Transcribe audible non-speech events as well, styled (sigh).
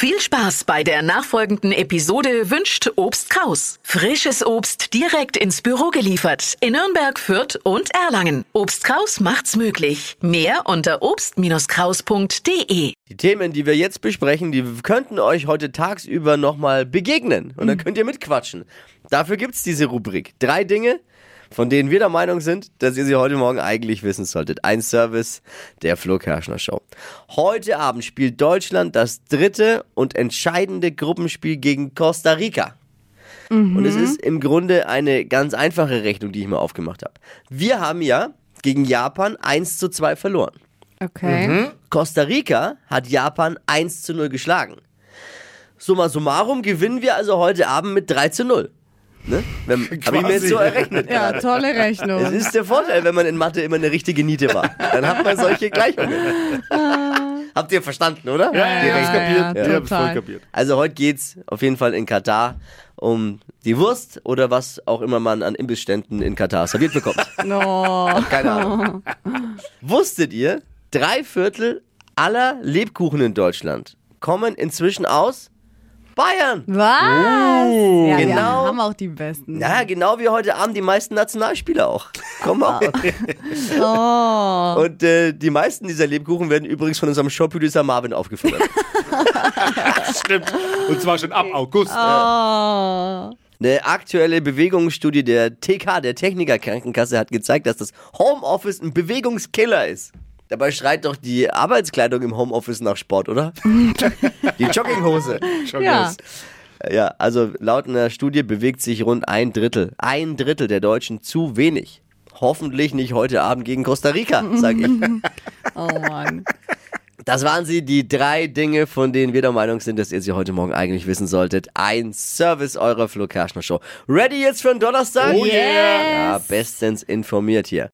Viel Spaß bei der nachfolgenden Episode wünscht Obst Kraus. Frisches Obst direkt ins Büro geliefert in Nürnberg, Fürth und Erlangen. Obst Kraus macht's möglich. Mehr unter obst-kraus.de. Die Themen, die wir jetzt besprechen, die könnten euch heute tagsüber nochmal begegnen. Und dann könnt ihr mitquatschen. Dafür gibt's diese Rubrik. Drei Dinge, von denen wir der Meinung sind, dass ihr sie heute Morgen eigentlich wissen solltet. Ein Service der Flo Kerschner Show. Heute Abend spielt Deutschland das dritte und entscheidende Gruppenspiel gegen Costa Rica. Und es ist im Grunde eine ganz einfache Rechnung, die ich mir aufgemacht habe. Wir haben ja gegen Japan 1 zu 2 verloren. Okay. Costa Rica hat Japan 1 zu 0 geschlagen. Summa summarum gewinnen wir also heute Abend mit 3 zu 0. Ne? (laughs) Habe ich mir jetzt so errechnet. Ja, gerade. tolle Das Rechnung. ist der Vorteil, wenn man in Mathe immer eine richtige Niete war. Dann hat man solche Gleichungen. Habt ihr verstanden, oder? Ja, Die ja, Rechnung. kapiert. ja, Ja, ich hab's voll total. kapiert. Also heute geht's auf jeden Fall in Katar um die Wurst oder was auch immer man an Imbissständen in Katar serviert bekommt. (laughs) No. Keine Ahnung. Wusstet ihr, drei Viertel aller Lebkuchen in Deutschland kommen inzwischen aus Bayern? Was? ja, wir Genau. haben auch die besten. Ja, genau wie heute Abend die meisten Nationalspieler auch. Kommen auch. (laughs) Oh. Und äh, die meisten dieser Lebkuchen werden übrigens von unserem Shop-Producer Marvin aufgefuttert. (laughs) (laughs) Stimmt. Und zwar schon ab August. Oh. Eine aktuelle Bewegungsstudie der TK, der Techniker Krankenkasse, hat gezeigt, dass das Homeoffice ein Bewegungskiller ist. Dabei schreit doch die Arbeitskleidung im Homeoffice nach Sport, oder? (laughs) die Jogginghose. Ja. los. Ja, also laut einer Studie bewegt sich rund ein Drittel, ein Drittel der Deutschen zu wenig. Hoffentlich nicht heute Abend gegen Costa Rica, sage ich. (laughs) Oh Mann. Das waren sie, die drei Dinge, von denen wir der Meinung sind, dass ihr sie heute Morgen eigentlich wissen solltet. Ein Service eurer Flo Kerschner Show. Ready jetzt für den Donnerstag? Oh yeah. Ja, bestens informiert hier.